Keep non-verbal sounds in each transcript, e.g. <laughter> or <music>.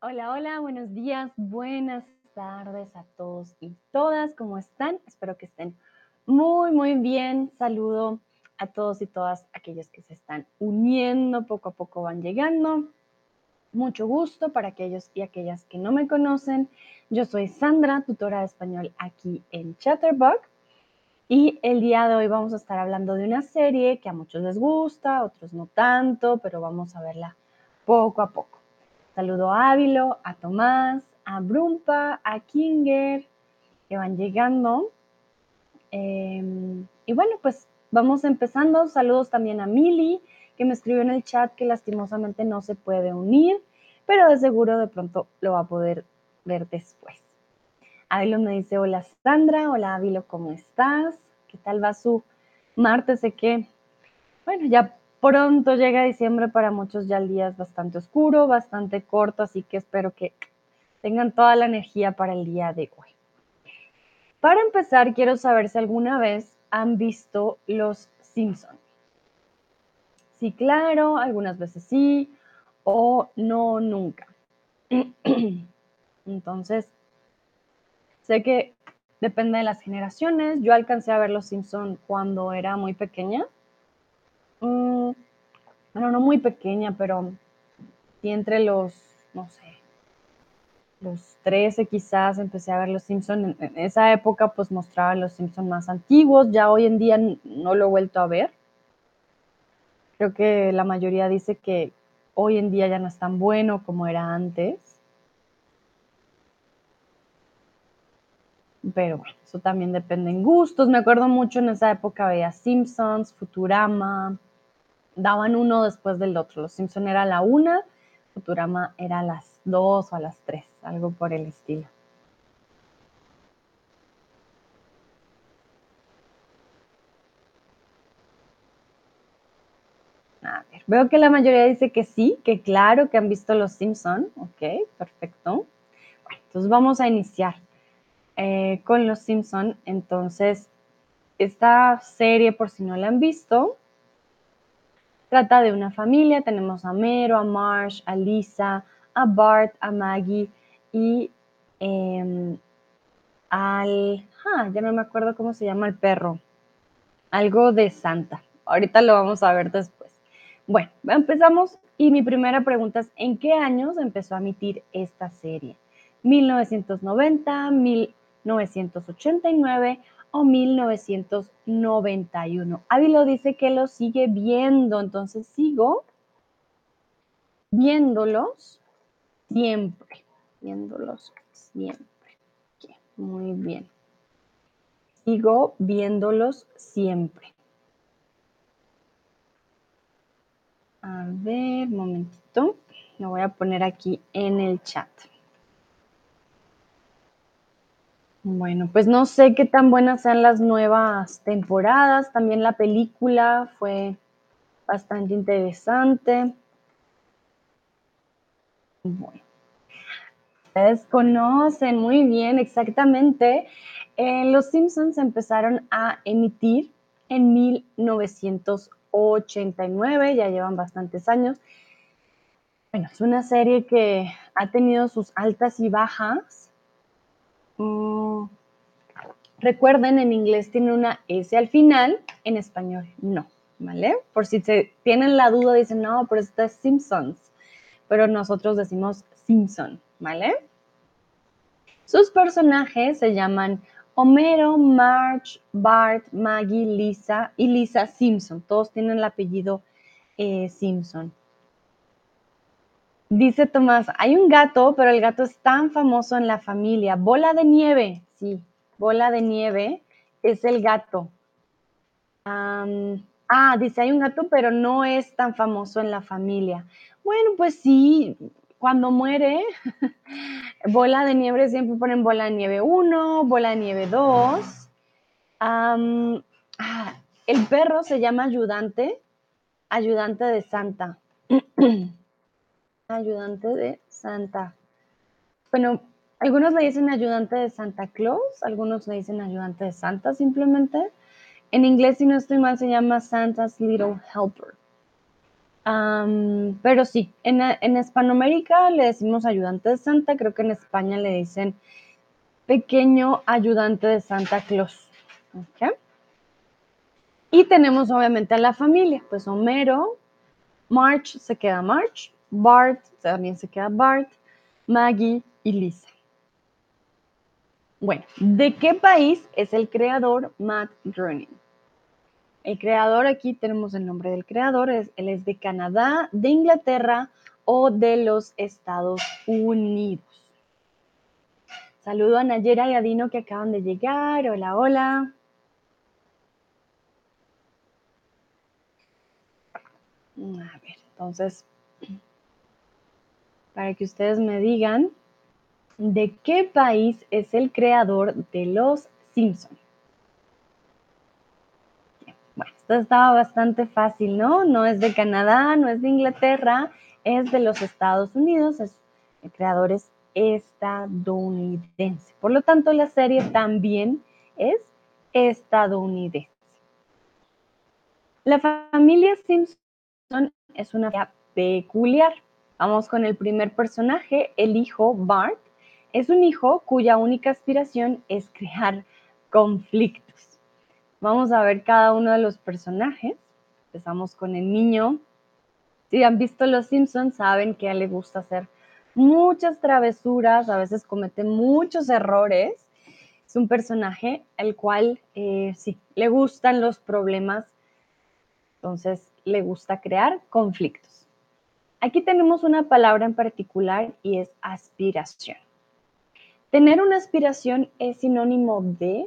Hola, hola, buenos días, buenas tardes a todos y todas. ¿Cómo están? Espero que estén muy, muy bien. Saludo a todos y todas aquellos que se están uniendo, poco a poco van llegando. Mucho gusto para aquellos y aquellas que no me conocen. Yo soy Sandra, tutora de español aquí en Chatterbox. Y el día de hoy vamos a estar hablando de una serie que a muchos les gusta, a otros no tanto, pero vamos a verla poco a poco. Saludo a Ávilo, a Tomás, a Brumpa, a Kinger, que van llegando. Em, y bueno, pues vamos empezando. Saludos también a Mili, que me escribió en el chat que lastimosamente no se puede unir, pero de seguro de pronto lo va a poder ver después. Ávilo me dice, hola Sandra, hola Ávilo, ¿cómo estás? ¿Qué tal va su martes? Sé que, bueno, ya Pronto llega diciembre, para muchos ya el día es bastante oscuro, bastante corto, así que espero que tengan toda la energía para el día de hoy. Para empezar, quiero saber si alguna vez han visto Los Simpsons. Sí, claro, algunas veces sí, o no, nunca. <clears throat> Entonces, sé que depende de las generaciones. Yo alcancé a ver Los Simpsons cuando era muy pequeña Mm, bueno, no muy pequeña, pero sí entre los, no sé, los 13 quizás empecé a ver Los Simpsons. En, esa época pues mostraba Los Simpsons más antiguos, ya hoy en día no lo he vuelto a ver. Creo que la mayoría dice que hoy en día ya no es tan bueno como era antes. Pero bueno, eso también depende en gustos. Me acuerdo mucho en esa época veía Simpsons, Futurama, daban uno después del otro. Los Simpson era la una, Futurama era a las dos o a las tres, algo por el estilo. A ver, veo que la mayoría dice que sí, que claro, que han visto Los Simpson. Ok, perfecto. entonces vamos a iniciar eh, con Los Simpson. Entonces, esta serie, por si no la han visto, Trata de una familia, tenemos a Mero, a Marsh, a Lisa, a Bart, a Maggie y em, al... Ah, ya no me acuerdo cómo se llama el perro. Algo de Santa. Ahorita lo vamos a ver después. Bueno, empezamos y mi primera pregunta es, ¿en qué años empezó a emitir esta serie? ¿1990, 1989 o 1991. Ávilo dice que lo sigue viendo, entonces sigo viéndolos siempre, viéndolos siempre. Muy bien. Sigo viéndolos siempre. A ver, momentito. Lo voy a poner aquí en el chat. Bueno, pues no sé qué tan buenas sean las nuevas temporadas. También la película fue bastante interesante. Bueno, ustedes conocen muy bien exactamente. Eh, los Simpsons empezaron a emitir en 1989, ya llevan bastantes años. Bueno, es una serie que ha tenido sus altas y bajas Mm, recuerden, en inglés tiene una S al final, en español no, ¿vale? Por si se tienen la duda, dicen, no, pero esta es Simpsons, pero nosotros decimos Simpson, ¿vale? Sus personajes se llaman Homero, Marge, Bart, Maggie, Lisa y Lisa Simpson. Todos tienen el apellido eh, Simpson. Dice Tomás, hay un gato, pero el gato es tan famoso en la familia. Bola de nieve, sí, bola de nieve es el gato. ah, dice, hay un gato, pero no es tan famoso en la familia. Bueno, pues sí, cuando muere, <laughs> bola de nieve siempre ponen bola de nieve 1, bola de nieve 2. ah, el perro se llama ayudante, ayudante de Santa. <clears throat> ayudante de Santa. Bueno, algunos le dicen ayudante de Santa Claus, algunos le dicen ayudante de Santa simplemente. En inglés, si no estoy mal, se llama Santa's Little Helper. pero sí, en, en Hispanoamérica le decimos ayudante de Santa, creo que en España le dicen pequeño ayudante de Santa Claus. Y tenemos obviamente a la familia, pues Homero, March se queda March, Bart también se queda Bart, Maggie y Lisa. Bueno, ¿de qué país es el creador Matt Groening? El creador, aquí tenemos el nombre del creador, es, él es de Canadá, de Inglaterra o de los Estados Unidos. Saludo a Nayera y a Dino que acaban de llegar. Hola, hola. A ver, entonces, para que ustedes me digan, ¿de qué país es el creador de Los Simpsons? Bueno, esto estaba bastante fácil, ¿no? No es de Canadá, no es de Inglaterra, es de los Estados Unidos, el creador es estadounidense. Por lo tanto, la serie también es estadounidense. La familia Simpson es una familia peculiar. Vamos con el primer personaje, el hijo Bart. Es un hijo cuya única aspiración es crear conflictos. Vamos a ver cada uno de los personajes. Empezamos con el niño. Si han visto Los Simpsons, saben que a él le gusta hacer muchas travesuras, a veces comete muchos errores. Es un personaje al cual eh, sí, le gustan los problemas, entonces le gusta crear conflictos. Aquí tenemos una palabra en particular y es aspiración. Tener una aspiración es sinónimo de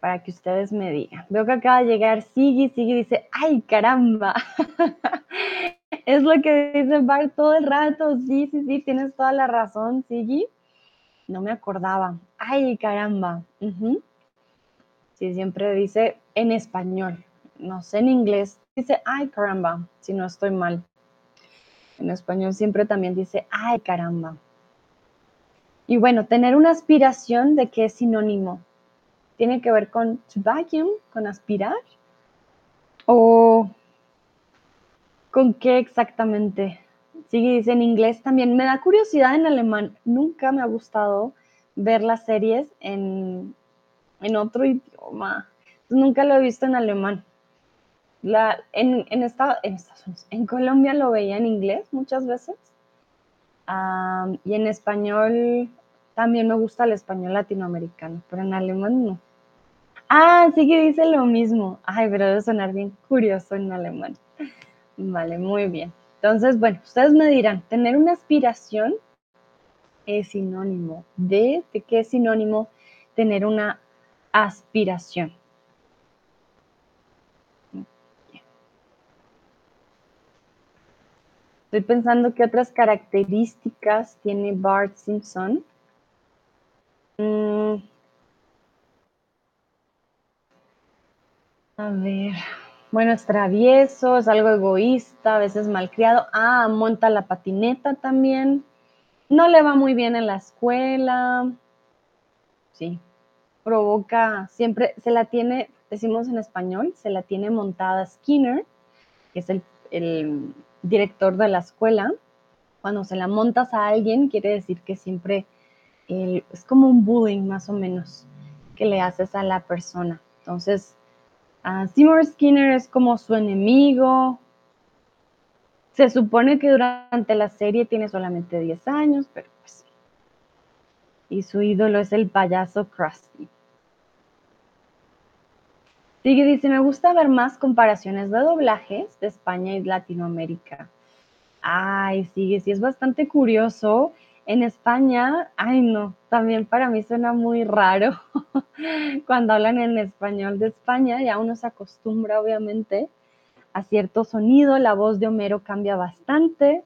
para que ustedes me digan. Veo que acaba de llegar Sigi, Sigi dice, ay caramba. <laughs> es lo que dice Bart todo el rato. Sí, sí, sí, tienes toda la razón, Sigi. No me acordaba. Ay caramba. Sí, siempre dice en español. No sé en inglés. Dice, ay caramba, si no estoy mal. En español siempre también dice, ay caramba. Y bueno, tener una aspiración de qué es sinónimo tiene que ver con to vacuum, con aspirar? ¿O con qué exactamente? Sigue dice en inglés también. Me da curiosidad en alemán. Nunca me ha gustado ver las series en, otro idioma. Nunca lo he visto en alemán. La, en, en, en, Colombia lo veía en inglés muchas veces. y en español también me gusta el español latinoamericano, pero en alemán no. Ah, sí que dice lo mismo. Ay, pero debe sonar bien curioso en alemán. Vale, muy bien. Entonces, bueno, ustedes me dirán, tener una aspiración es sinónimo ¿de qué es sinónimo tener una aspiración? Estoy pensando qué otras características tiene Bart Simpson. Mm, A ver, bueno, es travieso, es algo egoísta, a veces malcriado. Ah, monta la patineta también. No le va muy bien en la escuela. Sí, provoca, siempre se la tiene, decimos en español, se la tiene montada Skinner, que es el, director de la escuela. Cuando se la montas a alguien, quiere decir que siempre es como un bullying más o menos que le haces a la persona. Entonces, Seymour Skinner es como su enemigo. Se supone que durante la serie tiene solamente 10 años, pero pues. Y su ídolo es el payaso Krusty. Sigue, dice, me gusta ver más comparaciones de doblajes de España y Latinoamérica. Ay, sigue, sí, es bastante curioso en España, ay no, también para mí suena muy raro <laughs> cuando hablan en español de España, ya uno se acostumbra obviamente a cierto sonido, la voz de Homero cambia bastante.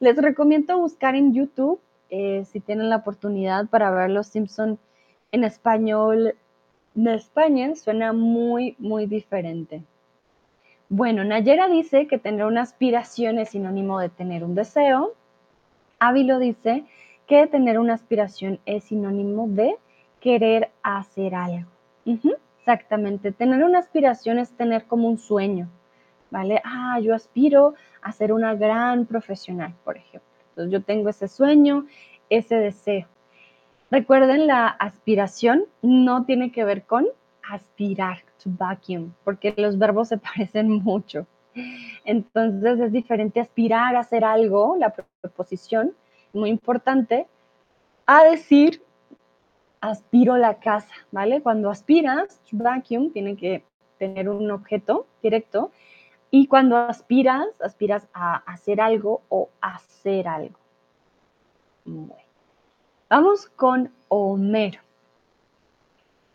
Les recomiendo buscar en YouTube eh, si tienen la oportunidad para ver Los Simpson en español de España, suena muy, muy diferente. Bueno, Nayera dice que tener una aspiración es sinónimo de tener un deseo. Ávilo dice que tener una aspiración es sinónimo de querer hacer algo. Exactamente, tener una aspiración es tener como un sueño, ¿vale? Ah, yo aspiro a ser una gran profesional, por ejemplo. Entonces yo tengo ese sueño, ese deseo. Recuerden, la aspiración no tiene que ver con aspirar, to vacuum, porque los verbos se <laughs> parecen mucho. Entonces es diferente aspirar a hacer algo, la preposición, muy importante, a decir aspiro la casa, ¿vale? Cuando aspiras, vacuum tiene que tener un objeto directo y cuando aspiras, aspiras a hacer algo o hacer algo. Bueno. Vamos con Homero.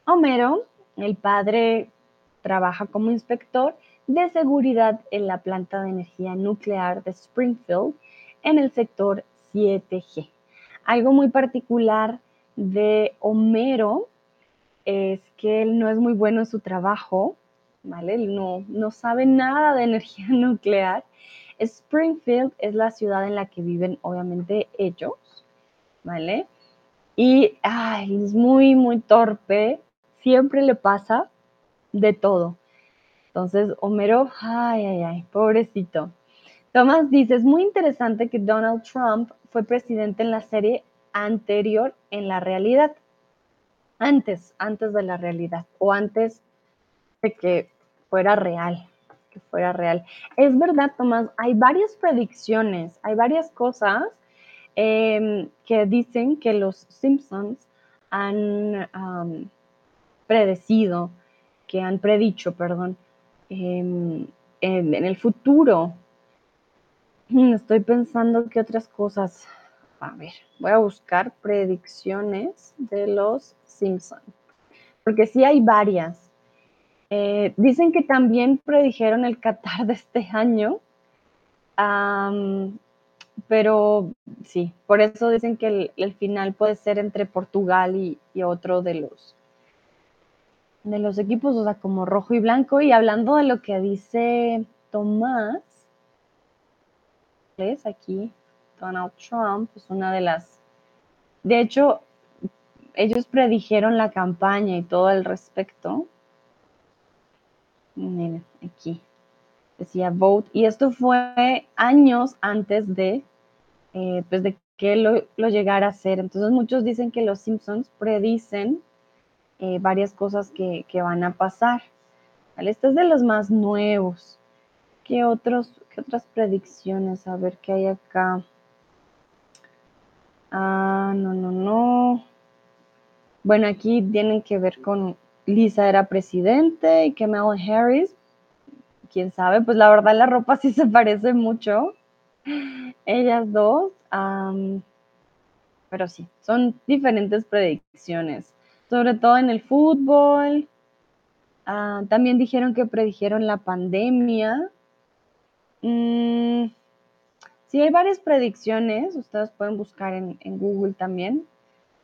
Homero, el padre, trabaja como inspector de seguridad en la planta de energía nuclear de Springfield en el sector 7G. Algo muy particular de Homero es que él no es muy bueno en su trabajo, ¿vale? Él no, no sabe nada de energía <laughs> nuclear. Springfield es la ciudad en la que viven obviamente ellos, ¿vale? Y es muy, muy torpe. Siempre le pasa de todo. Entonces, Homero, ay, ay, ay, pobrecito. Tomás dice, es muy interesante que Donald Trump fue presidente en la serie anterior en la realidad. Antes, antes de la realidad o antes de que fuera real, que fuera real. Es verdad, Tomás, hay varias predicciones, hay varias cosas Em, que dicen que los Simpsons han predecido, que han predicho, perdón, em, en, el futuro. Mm, estoy pensando que otras cosas. A ver, voy a buscar predicciones de los Simpsons, porque sí hay varias. Eh, dicen que también predijeron el Qatar de este año pero sí, por eso dicen que el, final puede ser entre Portugal y, otro de los, de los equipos, o sea, como rojo y blanco. Y hablando de lo que dice Tomás, es aquí, Donald Trump es una de las, de hecho, ellos predijeron la campaña y todo el respecto. Miren, aquí decía vote, y esto fue años antes de, eh, pues de que lo, lo, llegara a ser. Entonces muchos dicen que los Simpsons predicen eh, varias cosas que, van a pasar. Este es de los más nuevos. ¿Qué, otros, ¿Qué otras predicciones? A ver qué hay acá. Ah, no, no, no. Bueno, aquí tienen que ver con Lisa era presidente y que Mel Harris quién sabe, pues la verdad la ropa sí se parece mucho, ellas dos, pero sí, son diferentes predicciones, sobre todo en el fútbol. Ah, también dijeron que predijeron la pandemia. Mm, sí, hay varias predicciones, ustedes pueden buscar en, en Google también.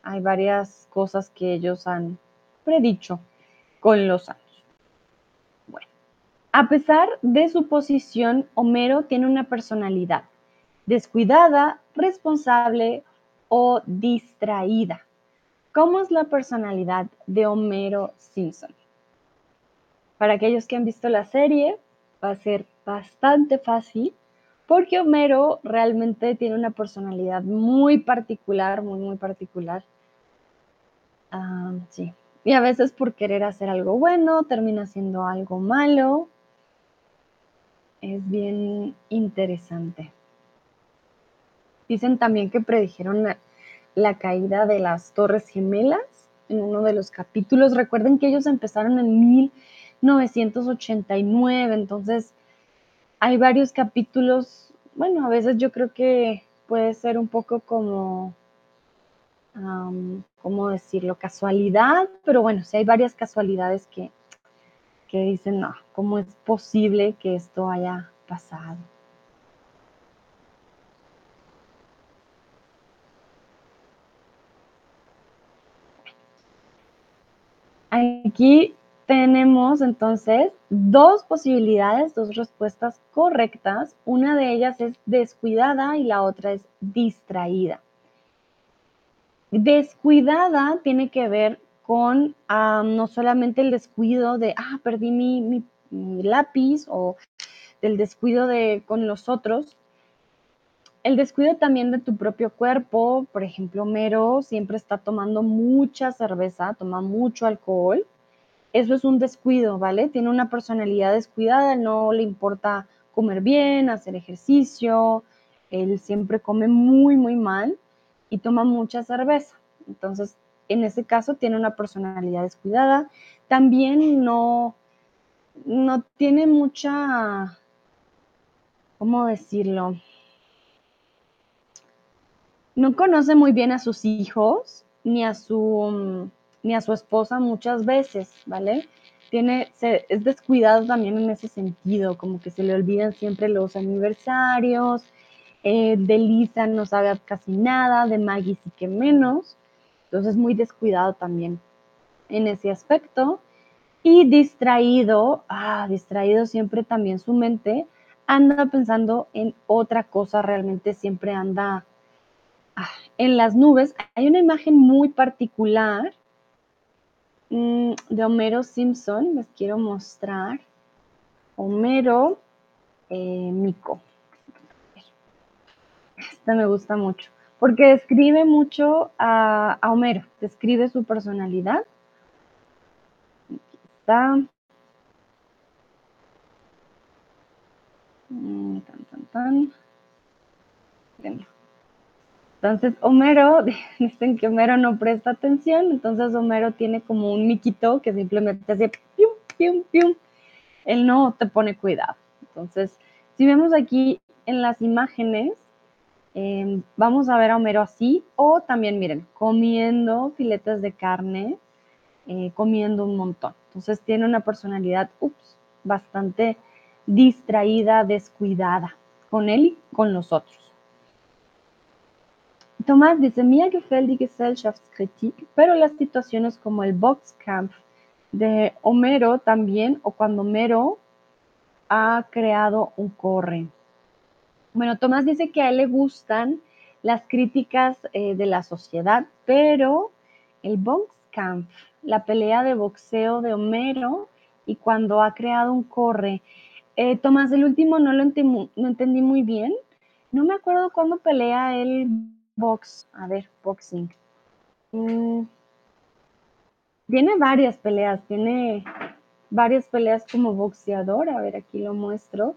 Hay varias cosas que ellos han predicho con los años. A pesar de su posición, Homero tiene una personalidad descuidada, responsable o distraída. ¿Cómo es la personalidad de Homero Simpson? Para aquellos que han visto la serie, va a ser bastante fácil porque Homero realmente tiene una personalidad muy particular, muy, muy particular. Ah, sí. Y a veces por querer hacer algo bueno, termina haciendo algo malo es bien interesante. Dicen también que predijeron la, caída de las Torres Gemelas en uno de los capítulos. Recuerden que ellos empezaron en 1989, entonces hay varios capítulos. Bueno, a veces yo creo que puede ser un poco como, ¿cómo decirlo? Casualidad, pero bueno, sí hay varias casualidades que, que dicen, no, ¿cómo es posible que esto haya pasado? Aquí tenemos entonces dos posibilidades, dos respuestas correctas. Una de ellas es descuidada y la otra es distraída. Descuidada tiene que ver con no solamente el descuido de, ah, perdí mi, lápiz o del descuido de, con los otros, el descuido también de tu propio cuerpo, por ejemplo, Mero siempre está tomando mucha cerveza, toma mucho alcohol. Eso es un descuido, ¿vale? Tiene una personalidad descuidada, no le importa comer bien, hacer ejercicio, él siempre come muy, muy mal y toma mucha cerveza. Entonces, en ese caso tiene una personalidad descuidada. También no, no tiene mucha, ¿cómo decirlo? no conoce muy bien a sus hijos ni a su, ni a su esposa muchas veces, ¿vale? Tiene, es descuidado también en ese sentido, como que se le olvidan siempre los aniversarios, eh, de Lisa no sabe casi nada, de Maggie sí que menos, entonces muy descuidado también en ese aspecto. Y distraído, ah, distraído siempre también su mente, anda pensando en otra cosa, realmente siempre anda Ah, en las nubes hay una imagen muy particular mm, de Homero Simpson, les quiero mostrar. Homero eh, Mico. Esta me gusta mucho, porque describe mucho a, Homero, describe su personalidad. Aquí está. Mm, tan, tan, tan. Entonces, Homero, <laughs> dicen que Homero no presta atención, entonces Homero tiene como un miquito que simplemente hace pium, pium, pium. Él no te pone cuidado. Entonces, si vemos aquí en las imágenes, em, vamos a ver a Homero así, o también, miren, comiendo filetes de carne, eh, comiendo un montón. Entonces, tiene una personalidad, ups, bastante distraída, descuidada con él y con los otros. Tomás dice, mir gefällt die Gesellschaftskritik, pero las situaciones como el Boxcamp de Homero también, o cuando Homero ha creado un corre. Bueno, Tomás dice que a él le gustan las críticas eh, de la sociedad, pero el Boxcamp, la pelea de boxeo de Homero y cuando ha creado un corre. Eh, Tomás, el último no lo no entendí muy bien. No me acuerdo cuándo pelea él Box, a ver, boxing. Mm, tiene varias peleas, tiene varias peleas como boxeador. A ver, aquí lo muestro.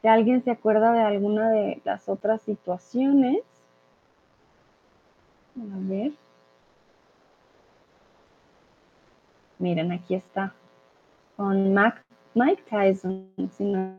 Si alguien se acuerda de alguna de las otras situaciones. A ver. Miren, aquí está. Con Mike Tyson, si no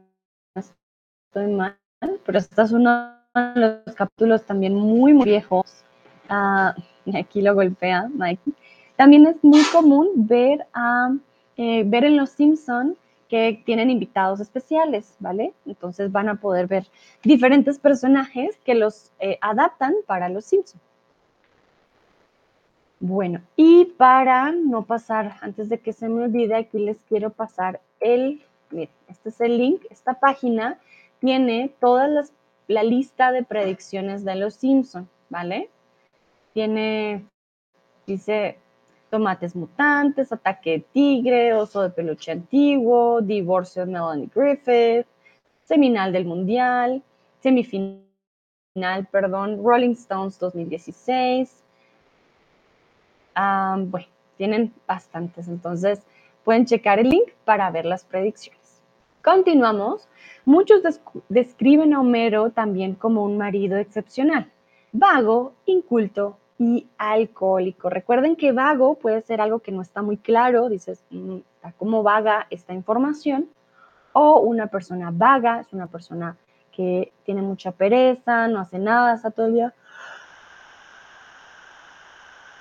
estoy mal. Pero esta es una los capítulos también muy, muy viejos. Ah, <laughs> aquí lo golpea Mike. También es muy común ver, a, eh, ver en Los Simpson que tienen invitados especiales, ¿vale? Entonces van a poder ver diferentes personajes que los eh, adaptan para Los Simpson. Bueno, y para no pasar, antes de que se me olvide, aquí les quiero pasar el, miren, este es el link, esta página tiene todas las la lista de predicciones de los Simpson, ¿vale? Tiene, dice, tomates mutantes, ataque de tigre, oso de peluche antiguo, divorcio de Melanie Griffith, seminal del mundial, semifinal, perdón, Rolling Stones 2016. bueno, tienen bastantes, entonces pueden checar el link para ver las predicciones. Continuamos. Muchos describen a Homero también como un marido excepcional, vago, inculto y alcohólico. Recuerden que vago puede ser algo que no está muy claro, dices, mm, está como vaga esta información, o una persona vaga, es una persona que tiene mucha pereza, no hace nada, está todo el día.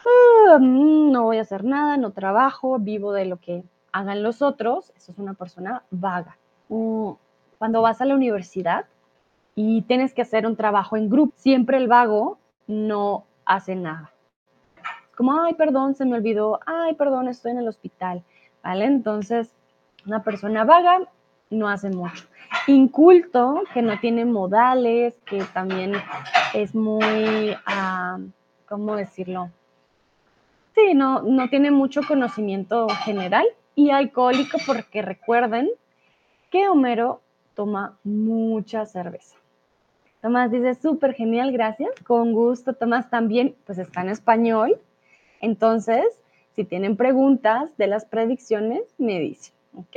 Ah, mm, no voy a hacer nada, no trabajo, vivo de lo que hagan los otros. Eso es una persona vaga cuando vas a la universidad y tienes que hacer un trabajo en grupo, siempre el vago no hace nada. Como, ay, perdón, se me olvidó, ay, perdón, estoy en el hospital, ¿vale? Entonces, una persona vaga no hace mucho. Inculto, que no tiene modales, que también es muy, ah, ¿cómo decirlo? Sí, no, no tiene mucho conocimiento general. Y alcohólico, porque recuerden que Homero toma mucha cerveza. Tomás dice, súper genial, gracias. Con gusto, Tomás también, pues está en español. Entonces, si tienen preguntas de las predicciones, me dicen, ¿ok?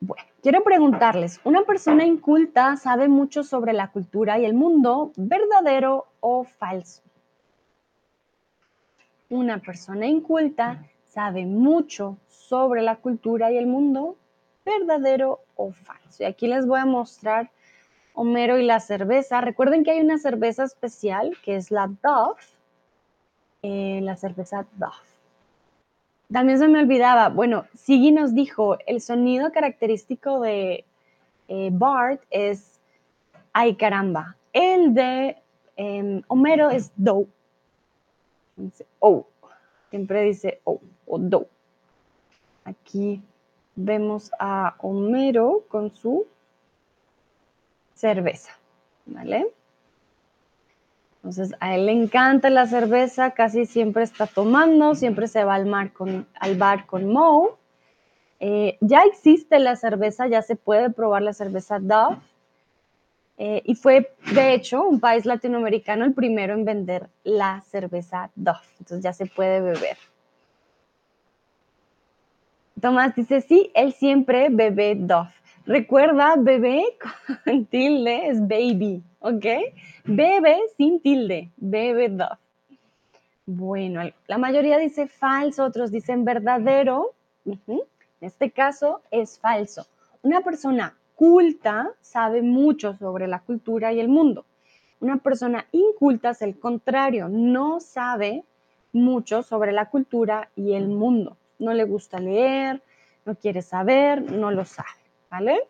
Bueno, quiero preguntarles, ¿una persona inculta sabe mucho sobre la cultura y el mundo, verdadero o falso? Una persona inculta sabe mucho sobre la cultura y el mundo, verdadero o falso. Y aquí les voy a mostrar Homero y la cerveza. Recuerden que hay una cerveza especial que es la Dove, eh, la cerveza Dove. También se me olvidaba, bueno, Siggy nos dijo, el sonido característico de eh, Bart es, ay caramba, el de em, Homero es do. oh, siempre dice oh o do. Aquí vemos a Homero con su cerveza, ¿vale? Entonces, a él le encanta la cerveza, casi siempre está tomando, siempre se va al, con, al bar con Mo. Eh, ya existe la cerveza, ya se puede probar la cerveza Dove. Eh, y fue, de hecho, un país latinoamericano el primero en vender la cerveza Dove. Entonces ya se puede beber. Tomás dice, sí, él siempre bebe Dove. Recuerda, bebé <laughs> con tilde es baby, ¿ok? Bebe sin tilde, Dove. Bueno, la mayoría dice falso, otros dicen verdadero. En este caso es falso. Una persona culta sabe mucho sobre la cultura y el mundo. Una persona inculta es el contrario, no sabe mucho sobre la cultura y el mundo. No le gusta leer, no quiere saber, no lo sabe. ¿Vale?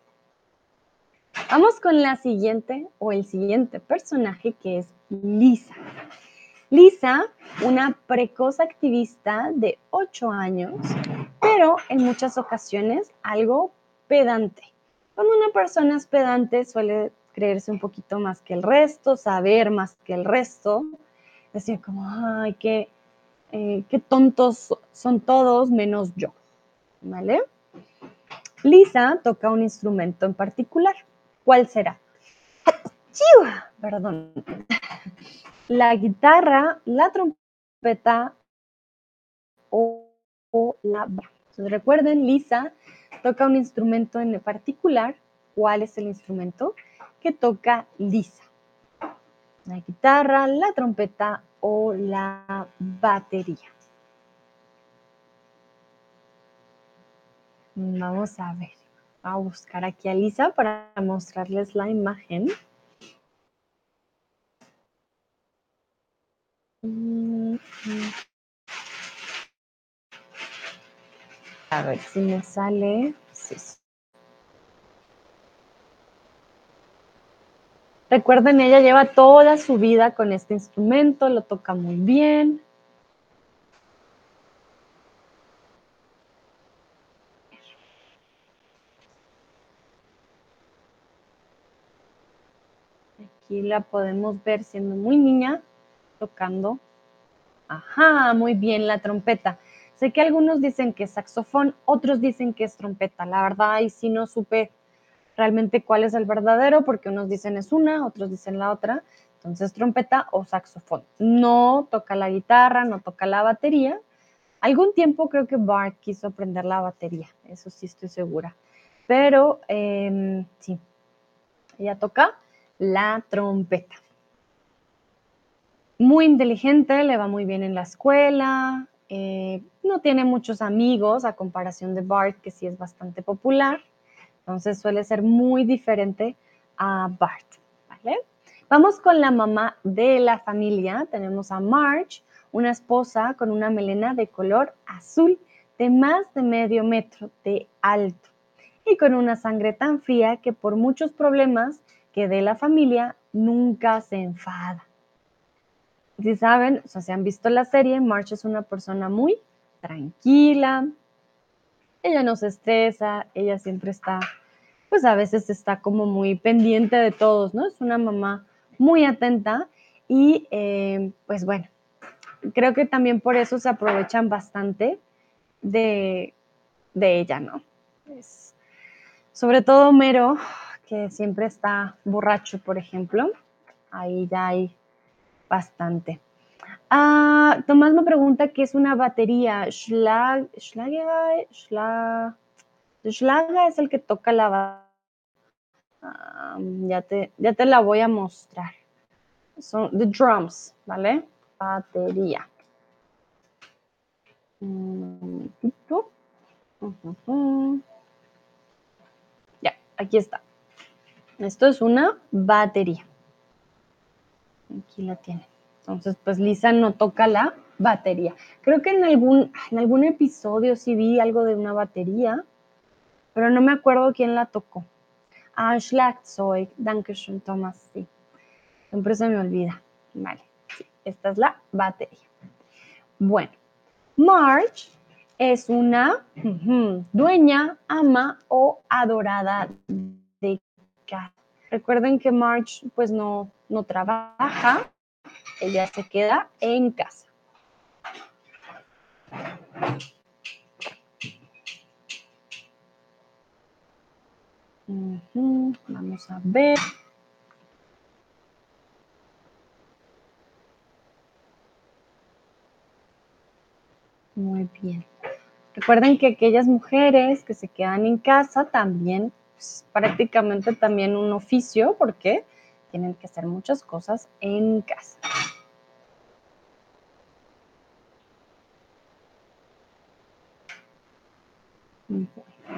Vamos con la siguiente o el siguiente personaje que es Lisa. Lisa, una precoz activista de 8 años, pero en muchas ocasiones algo pedante. Cuando una persona es pedante suele creerse un poquito más que el resto, saber más que el resto, decir como, ay, qué, eh, qué tontos son todos menos yo, ¿vale? Lisa toca un instrumento en particular. ¿Cuál será? Perdón. La guitarra, la trompeta o, la Entonces, recuerden, Lisa toca un instrumento en particular. ¿Cuál es el instrumento que toca Lisa? La guitarra, la trompeta o la batería. Vamos a ver. A buscar aquí a Lisa para mostrarles la imagen. A ver si me sale. Recuerden, ella lleva toda su vida con este instrumento, lo toca muy bien. La podemos ver siendo muy niña, tocando. Ajá, muy bien, la trompeta. Sé que algunos dicen que es saxofón, otros dicen que es trompeta. La verdad, y si no supe realmente cuál es el verdadero, porque unos dicen es una, otros dicen la otra. Entonces, trompeta o saxofón. No toca la guitarra, no toca la batería. Algún tiempo creo que Bart quiso aprender la batería, eso sí estoy segura. Pero em, sí, ella toca la trompeta. Muy inteligente, le va muy bien en la escuela, eh, no tiene muchos amigos a comparación de Bart, que sí es bastante popular, entonces suele ser muy diferente a Bart. Vamos con la mamá de la familia, tenemos a Marge, una esposa con una melena de color azul de más de medio metro de alto y con una sangre tan fría que por muchos problemas que de la familia nunca se enfada. Si saben, o sea, si han visto la serie, March es una persona muy tranquila, ella no se estresa, ella siempre está, pues a veces está como muy pendiente de todos, ¿no? Es una mamá muy atenta y eh, pues bueno, creo que también por eso se aprovechan bastante de, de ella, ¿no? Sobre todo Mero, que siempre está borracho, por ejemplo. Ahí ya hay bastante. Ah, Tomás me pregunta qué es una batería. Schlag, Schlag, Schlag, Schlager es el que toca la batería. Ah, ya, te, ya te la voy a mostrar. Son the drums, ¿vale? Batería. Un Ya, aquí está. Esto es una batería. Aquí la tiene. Entonces, pues Lisa no toca la batería. Creo que en algún, en algún episodio sí vi algo de una batería, pero no me acuerdo quién la tocó. Ah, Schlagzeug. Dankeschön, Thomas. Sí. Siempre se me olvida. Vale. Esta es la batería. Bueno, March es una dueña, ama o adorada. Recuerden que March pues no, no trabaja, ella se queda en casa. Vamos a ver. Muy bien. Recuerden que aquellas mujeres que se quedan en casa también, pues, prácticamente también un oficio, porque tienen que hacer muchas cosas en casa.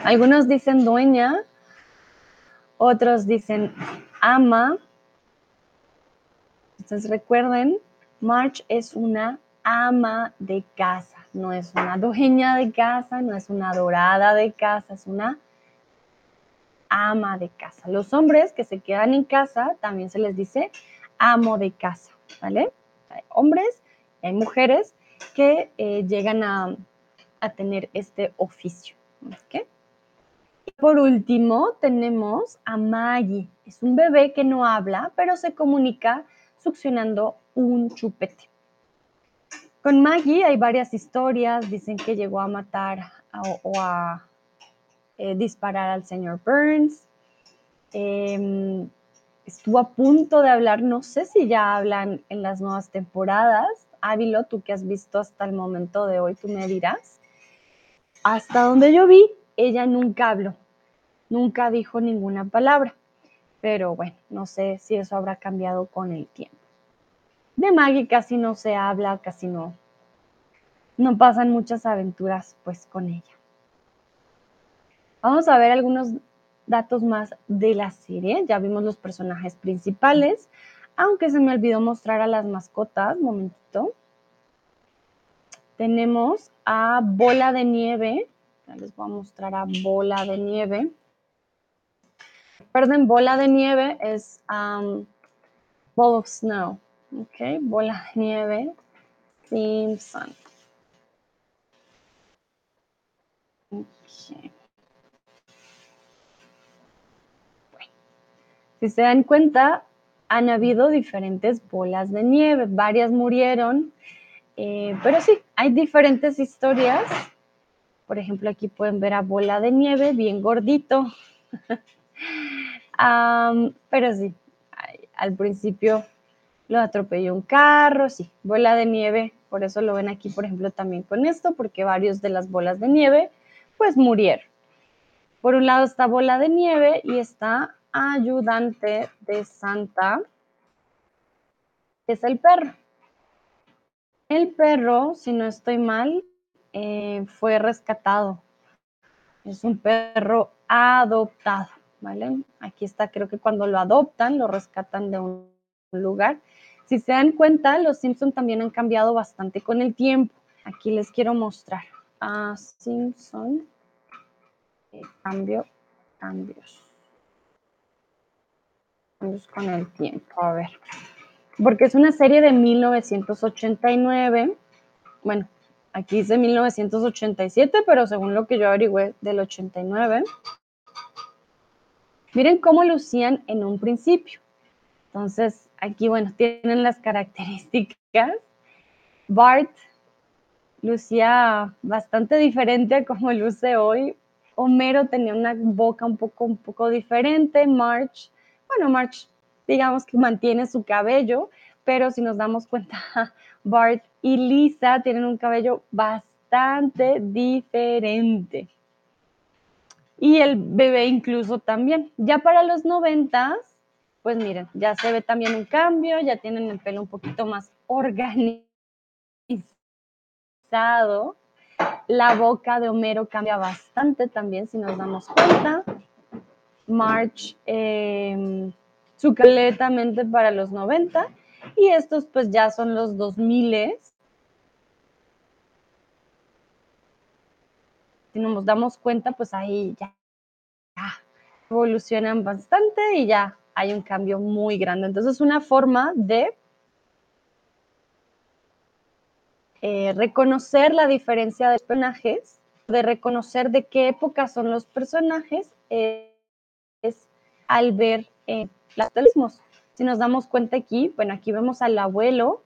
Algunos dicen dueña, otros dicen ama. Entonces recuerden, March es una ama de casa, no es una dueña de casa, no es una dorada de casa, es una ama de casa. Los hombres que se quedan en casa también se les dice amo de casa, ¿vale? Hay hombres y hay mujeres que eh, llegan a, a, tener este oficio. ¿ok? Y por último tenemos a Maggie. Es un bebé que no habla, pero se comunica succionando un chupete. Con Maggie hay varias historias, dicen que llegó a matar o a eh, disparar al señor Burns. Em, estuvo a punto de hablar, no sé si ya hablan en las nuevas temporadas. Ávilo, tú que has visto hasta el momento de hoy, tú me dirás. Hasta donde yo vi, ella nunca habló, nunca dijo ninguna palabra. Pero bueno, no sé si eso habrá cambiado con el tiempo. De Maggie casi no se habla, casi no, no pasan muchas aventuras pues con ella. Vamos a ver algunos datos más de la serie. Ya vimos los personajes principales, aunque se me olvidó mostrar a las mascotas. Momentito. Tenemos a Bola de Nieve. Ya les voy a mostrar a Bola de Nieve. Recuerden, Bola de Nieve es um, Ball of Snow. Ok, bola de nieve, Simpson. Okay. Si se dan cuenta, han habido diferentes bolas de nieve, varias murieron, eh, pero sí, hay diferentes historias. Por ejemplo, aquí pueden ver a Bola de Nieve, bien gordito. <laughs> pero sí, al principio lo atropelló un carro, sí, bola de nieve, por eso lo ven aquí, por ejemplo, también con esto, porque varios de las bolas de nieve, pues murieron. Por un lado está bola de nieve y está ayudante de Santa, es el perro. El perro, si no estoy mal, eh, fue rescatado. Es un perro adoptado, ¿vale? Aquí está, creo que cuando lo adoptan, lo rescatan de un lugar si se dan cuenta, los Simpson también han cambiado bastante con el tiempo. Aquí les quiero mostrar. a Simpson. Eh, cambio, cambios. Cambios con el tiempo. A ver. Porque es una serie de 1989. Bueno, aquí dice 1987, pero según lo que yo averigüé, del 89. Miren cómo lucían en un principio. Entonces, aquí, bueno, tienen las características. Bart lucía bastante diferente a como luce hoy, Homero tenía una boca un poco, un poco diferente, March, bueno, March digamos que mantiene su cabello, pero si nos damos cuenta, <laughs> Bart y Lisa tienen un cabello bastante diferente. Y el bebé incluso también. Ya para los noventas, pues miren, ya se ve también un cambio, ya tienen el pelo un poquito más organizado. La boca de Homero cambia bastante también, si nos damos cuenta. March, eh, su completamente para los 90 y estos pues ya son los 2000 si nos damos cuenta pues ahí ya, evolucionan bastante y ya hay un cambio muy grande. Entonces una forma de eh, reconocer la diferencia de personajes de reconocer de qué época son los personajes es al ver eh, los Si nos damos cuenta aquí, bueno, aquí vemos al abuelo,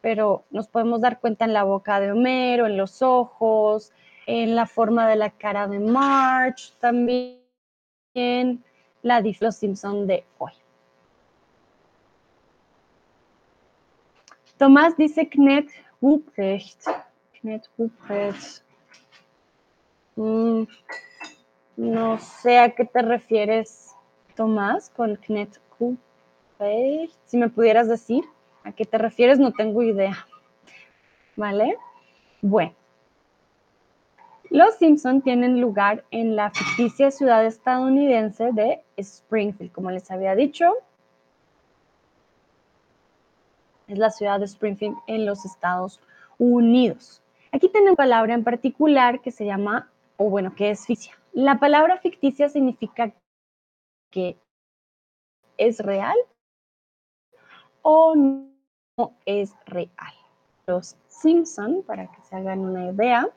pero nos podemos dar cuenta en la boca de Homero, en los ojos, en la forma de la cara de March, también la de Simpson de hoy. Tomás dice Knet Ruprecht. Knet Ruprecht. Mm, no sé a qué te refieres Tomás con Knet Si me pudieras decir a qué te refieres, no tengo idea. ¿Vale? Bueno. Los Simpson tienen lugar en la ficticia ciudad estadounidense de Springfield, como les había dicho. Es la ciudad de Springfield en los Estados Unidos. Aquí tiene una palabra en particular que se llama, o bueno, que es ficticia. La palabra ficticia significa que es real o no es real. Los Simpson, para que se hagan una idea.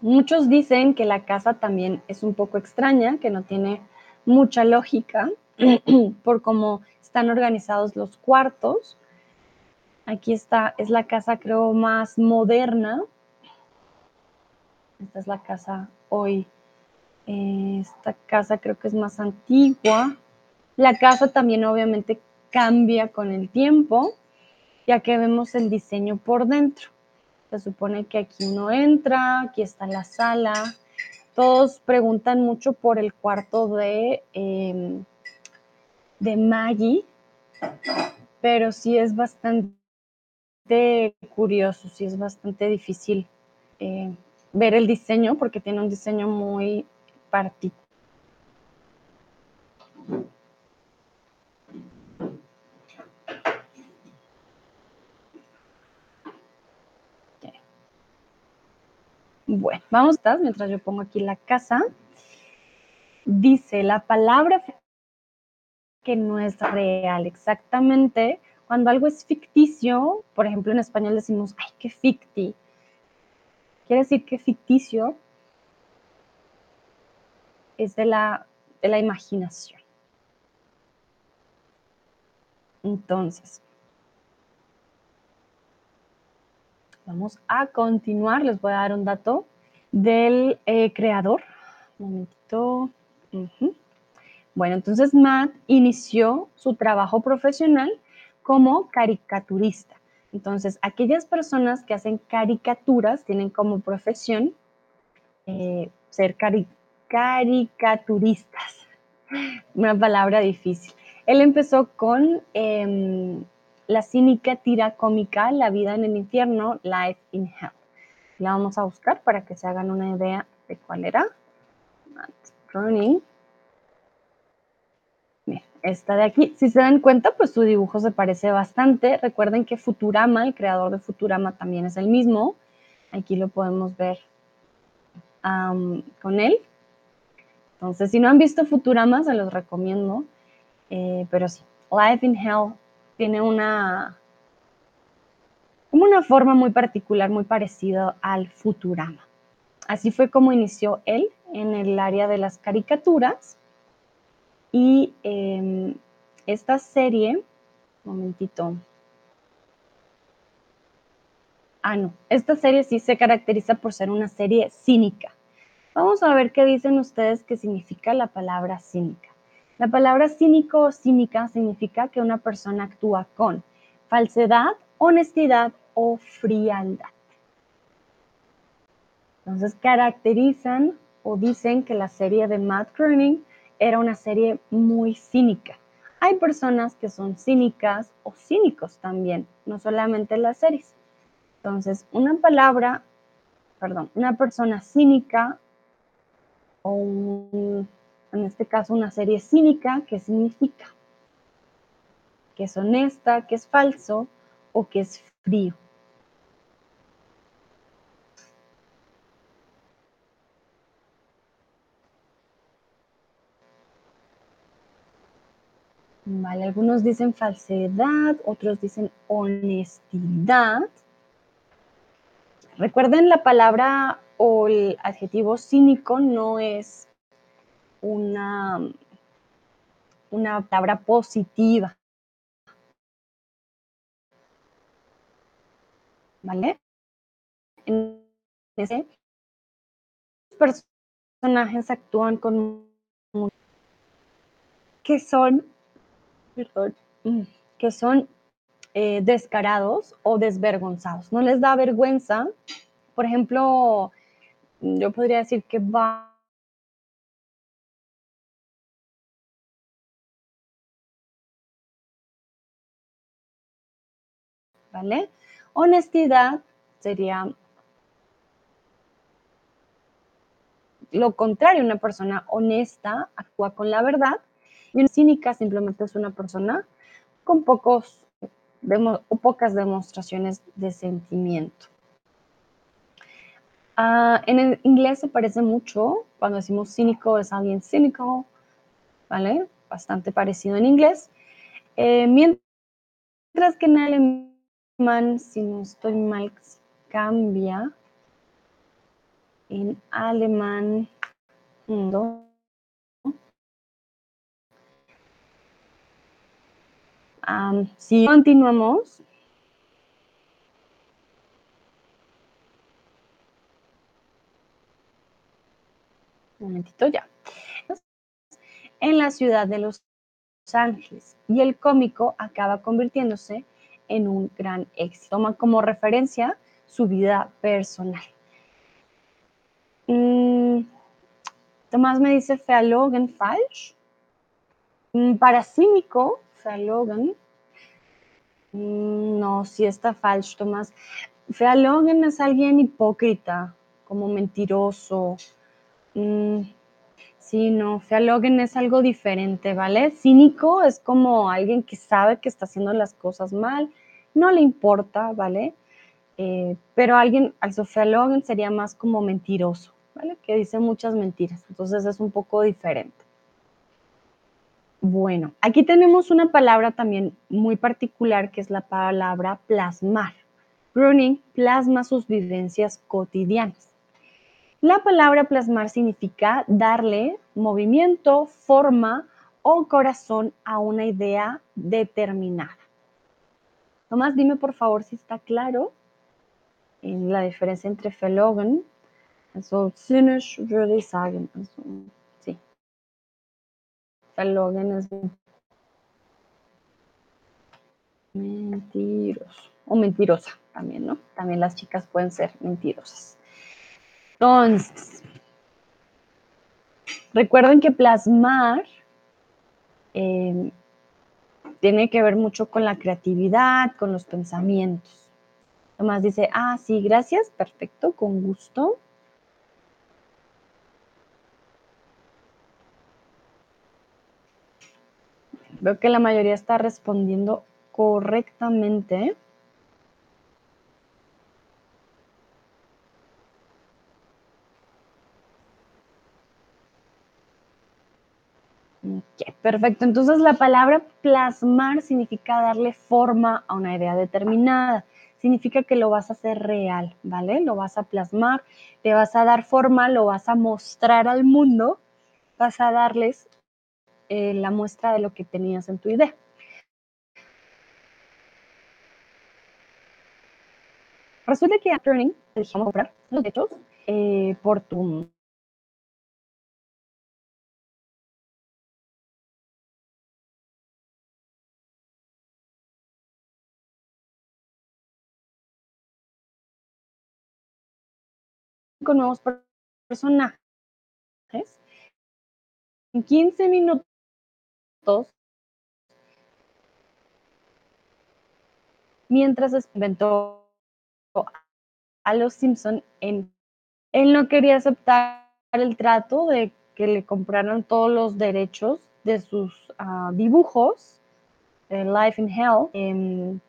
Muchos dicen que la casa también es un poco extraña, que no tiene mucha lógica <clears throat> por cómo están organizados los cuartos. Aquí está, es la casa creo más moderna. Esta es la casa hoy. Esta casa creo que es más antigua. La casa también obviamente cambia con el tiempo, ya que vemos el diseño por dentro. Se supone que aquí uno entra, aquí está la sala. Todos preguntan mucho por el cuarto de, em, de Maggie, pero sí es bastante curioso, sí es bastante difícil eh, ver el diseño porque tiene un diseño muy particular. Bueno, vamos a mientras yo pongo aquí la casa. Dice la palabra que no es real, exactamente. Cuando algo es ficticio, por ejemplo en español decimos, ay, qué ficti, Quiere decir que ficticio es de la, de la imaginación. Entonces, vamos a continuar. Les voy a dar un dato del eh, creador. Un momentito. Bueno, entonces Matt inició su trabajo profesional como caricaturista. Entonces, aquellas personas que hacen caricaturas tienen como profesión eh, ser caricaturistas. <laughs> Una palabra difícil. Él empezó con em, la cínica tira cómica La vida en el infierno, Life in Hell. La vamos a buscar para que se hagan una idea de cuál era. Matt esta de aquí. Si se dan cuenta, pues su dibujo se parece bastante. Recuerden que Futurama, el creador de Futurama, también es el mismo. Aquí lo podemos ver con él. Entonces, si no han visto Futurama, se los recomiendo. Eh, pero sí, Life in Hell tiene una, como una forma muy particular, muy parecida al Futurama. Así fue como inició él en el área de las caricaturas y em, esta serie, momentito, Ah, no. Esta serie sí se caracteriza por ser una serie cínica. Vamos a ver qué dicen ustedes que significa la palabra cínica. La palabra cínico o cínica significa que una persona actúa con falsedad, honestidad o frialdad. Entonces caracterizan o dicen que la serie de Matt Groening era una serie muy cínica. Hay personas que son cínicas o cínicos también, no solamente las series. Entonces, una palabra, perdón, una persona cínica o en este caso una serie cínica, ¿qué significa? Que es honesta, que es falso o que es frío. Algunos dicen falsedad, otros dicen honestidad. Recuerden la palabra o el adjetivo cínico no es una, una palabra positiva. ¿Vale? En ese personajes actúan con que son Mm, que son eh, descarados o desvergonzados. No les da vergüenza. Por ejemplo, yo podría decir que va ¿Vale? Honestidad sería lo contrario, una persona honesta actúa con la verdad y cínica simplemente es una persona con pocos o pocas demostraciones de sentimiento. Ah, en el inglés se parece mucho, cuando decimos cínico es alguien cínico, ¿vale? Bastante parecido en inglés. Eh, mientras que en alemán, si no estoy mal, cambia. En alemán, si continuamos, un momentito ya, en la ciudad de Los Ángeles y el cómico acaba convirtiéndose en un gran éxito. Toma como referencia su vida personal. Mm, Tomás me dice Fealogen falsch. Mm, para cínico, Fealogen Mm, no, sí está falso, Tomás. Fealogen es alguien hipócrita, como mentiroso. Mm, sí, no, Fealogen es algo diferente, ¿vale? Cínico es como alguien que sabe que está haciendo las cosas mal, no le importa, ¿vale? Eh, pero alguien, also Fealogen sería más como mentiroso, ¿vale? Que dice muchas mentiras, entonces es un poco diferente. Bueno, aquí tenemos una palabra también muy particular que es la palabra plasmar. Bruning plasma sus vivencias cotidianas. La palabra plasmar significa darle movimiento, forma o corazón a una idea determinada. Tomás, dime por favor si está claro en la diferencia entre verlogen, also zynisch würde ich sagen, Logan es mentiroso o mentirosa también, ¿no? También las chicas pueden ser mentirosas. Entonces, recuerden que plasmar eh, tiene que ver mucho con la creatividad, con los pensamientos. Tomás dice, ah, sí, gracias, perfecto, con gusto. Veo que la mayoría está respondiendo correctamente. perfecto. Entonces la palabra plasmar significa darle forma a una idea determinada. Significa que lo vas a hacer real, ¿vale? Lo vas a plasmar, le vas a dar forma, lo vas a mostrar al mundo, vas a darles eh, la muestra de lo que tenías en tu idea. resulta que a te dijimos comprar los derechos eh, por tu con nuevos personajes. En 15 minutos mientras inventó a los Simpson en él no quería aceptar el trato de que le compraran todos los derechos de sus uh, dibujos de Life in Hell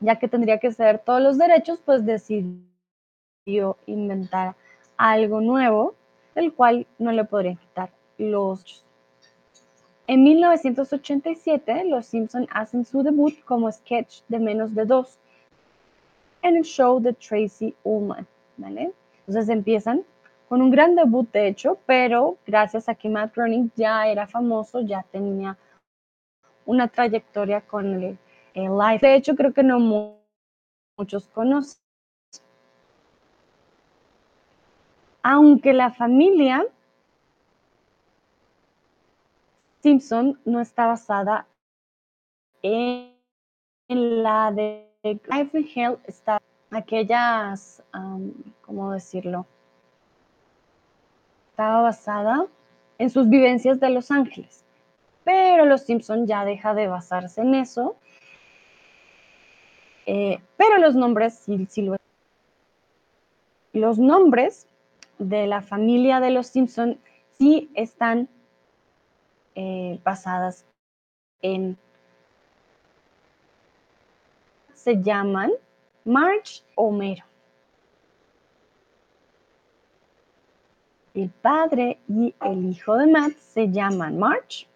ya que tendría que ser todos los derechos pues decidió inventar algo nuevo del cual no le podría quitar los en 1987, los Simpson hacen su debut como sketch de menos de dos en el show de Tracy Ullman, ¿vale? Entonces empiezan con un gran debut, de hecho, pero gracias a que Matt Groening ya era famoso, ya tenía una trayectoria con el, live. De hecho, creo que no muchos conocen. Aunque la familia Simpson no está basada en, la de Life in Hell, está aquellas, ¿cómo decirlo? Estaba basada en sus vivencias de Los Ángeles, pero Los Simpson ya deja de basarse en eso. Eh, pero los nombres sí, sí lo Los nombres de la familia de los Simpson sí están eh, basadas en se llaman March Homero. El padre y el hijo de Matt se llaman March,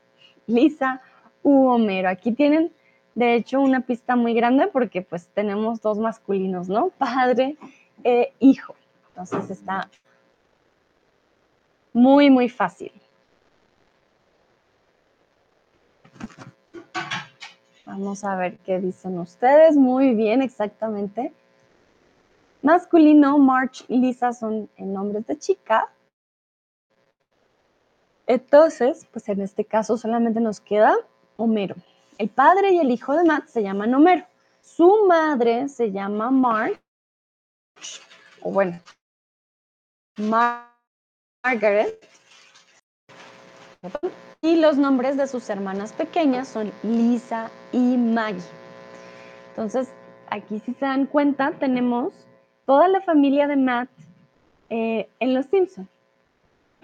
Lisa u Homero. Aquí tienen, de hecho, una pista muy grande porque pues tenemos dos masculinos, ¿no? Padre e hijo. Entonces está muy, muy fácil. Vamos a ver qué dicen ustedes. Muy bien, exactamente. Masculino, March y Lisa son nombres de chica. Entonces, pues en este caso solamente nos queda Homero. El padre y el hijo de Matt se llaman Homero. Su madre se llama March, o bueno, Margaret y los nombres de sus hermanas pequeñas son Lisa y Maggie. Entonces, aquí si se dan cuenta, tenemos toda la familia de Matt eh, en Los Simpsons.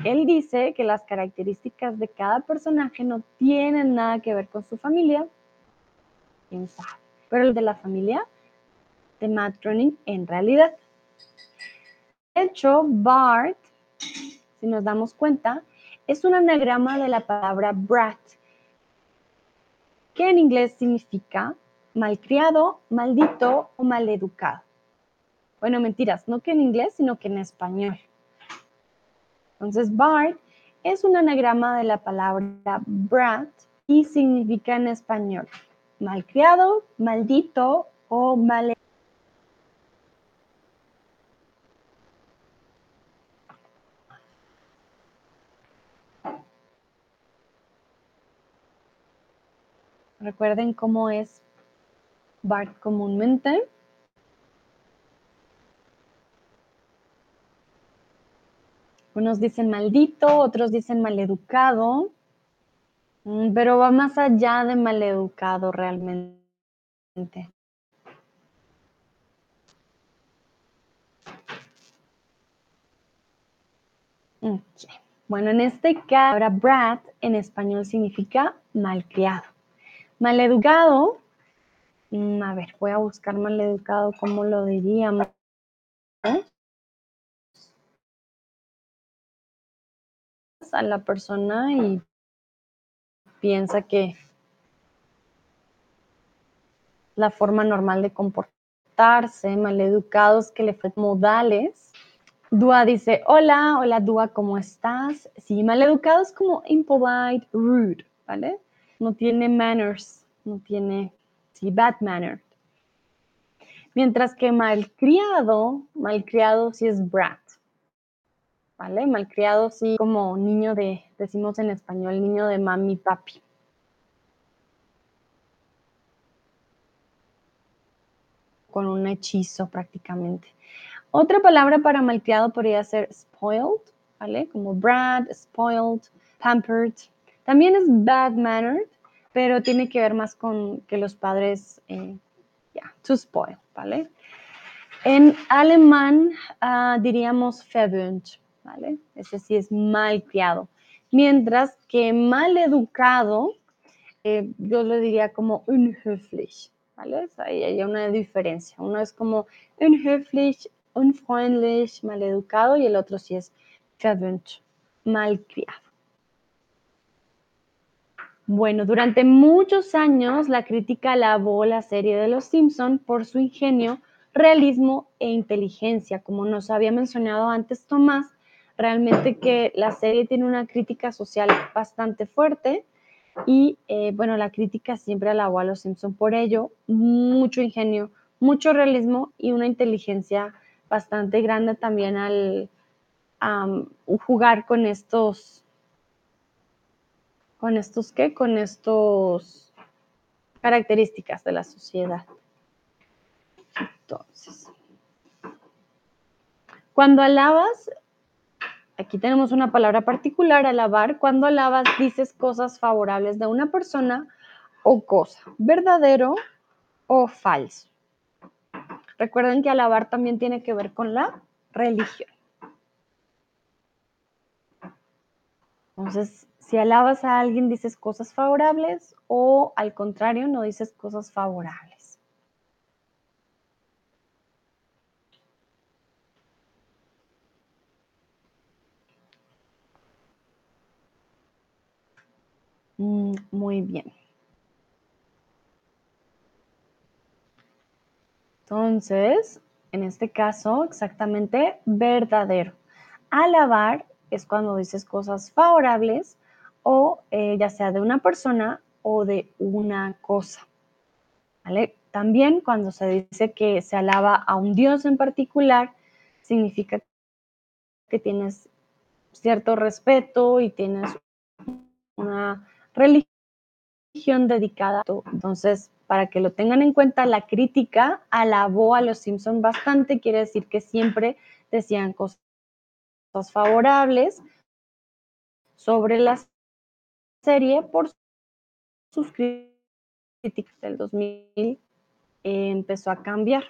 Él dice que las características de cada personaje no tienen nada que ver con su familia. Pero el de la familia de Matt Groening en realidad. De hecho, Bart, si nos damos cuenta, es un anagrama de la palabra brat, que en inglés significa malcriado, maldito o maleducado. Bueno, mentiras, no que en inglés, sino que en español. Entonces, Bart es un anagrama de la palabra brat y significa en español malcriado, maldito o maleducado. Recuerden cómo es Bart comúnmente. Unos dicen maldito, otros dicen maleducado, mm, pero va más allá de maleducado realmente. Bueno, en este caso, ahora brat en español significa malcriado. Maleducado, mm, a ver, voy a buscar maleducado, ¿cómo lo diríamos? A la persona y piensa que la forma normal de comportarse, maleducados que le fue modales. Dua dice, hola, hola Dua, ¿cómo estás? Sí, maleducados como impolite, rude, ¿vale? No tiene manners, no tiene, bad manner. Mientras que malcriado, malcriado sí es brat. ¿Vale? Malcriado sí como niño de, decimos en español, niño de mami, papi. Con un hechizo prácticamente. Otra palabra para malcriado podría ser spoiled, ¿vale? Como brat, spoiled, pampered. También es bad mannered, pero tiene que ver más con que los padres, eh, to spoil, ¿vale? En alemán ah, diríamos verwöhnt, ¿vale? Ese sí es mal criado. Mientras que mal educado, eh, yo lo diría como unhöflich, ¿vale? Ahí hay una diferencia. Uno es como unhöflich, unfreundlich, mal educado, y el otro sí es verwöhnt, mal criado. Bueno, durante muchos años la crítica alabó la serie de Los Simpson por su ingenio, realismo e inteligencia. Como nos había mencionado antes Tomás, realmente que la serie tiene una crítica social bastante fuerte y eh, bueno, la crítica siempre alabó a Los Simpson por ello, mucho ingenio, mucho realismo y una inteligencia bastante grande también al jugar con estos con estos qué, con estos características de la sociedad. Entonces, cuando alabas, aquí tenemos una palabra particular, alabar, cuando alabas dices cosas favorables de una persona o cosa, verdadero o falso. Recuerden que alabar también tiene que ver con la religión. Entonces, si alabas a alguien, dices cosas favorables o al contrario, no dices cosas favorables. Mm, muy bien. Entonces, en este caso, exactamente verdadero. Alabar es cuando dices cosas favorables o eh, ya sea de una persona o de una cosa. ¿vale? También cuando se dice que se alaba a un Dios en particular, significa que tienes cierto respeto y tienes una religión dedicada. Entonces, para que lo tengan en cuenta, la crítica alabó a los Simpson bastante, quiere decir que siempre decían cosas favorables sobre las serie por sus críticas del 2000 eh, empezó a cambiar.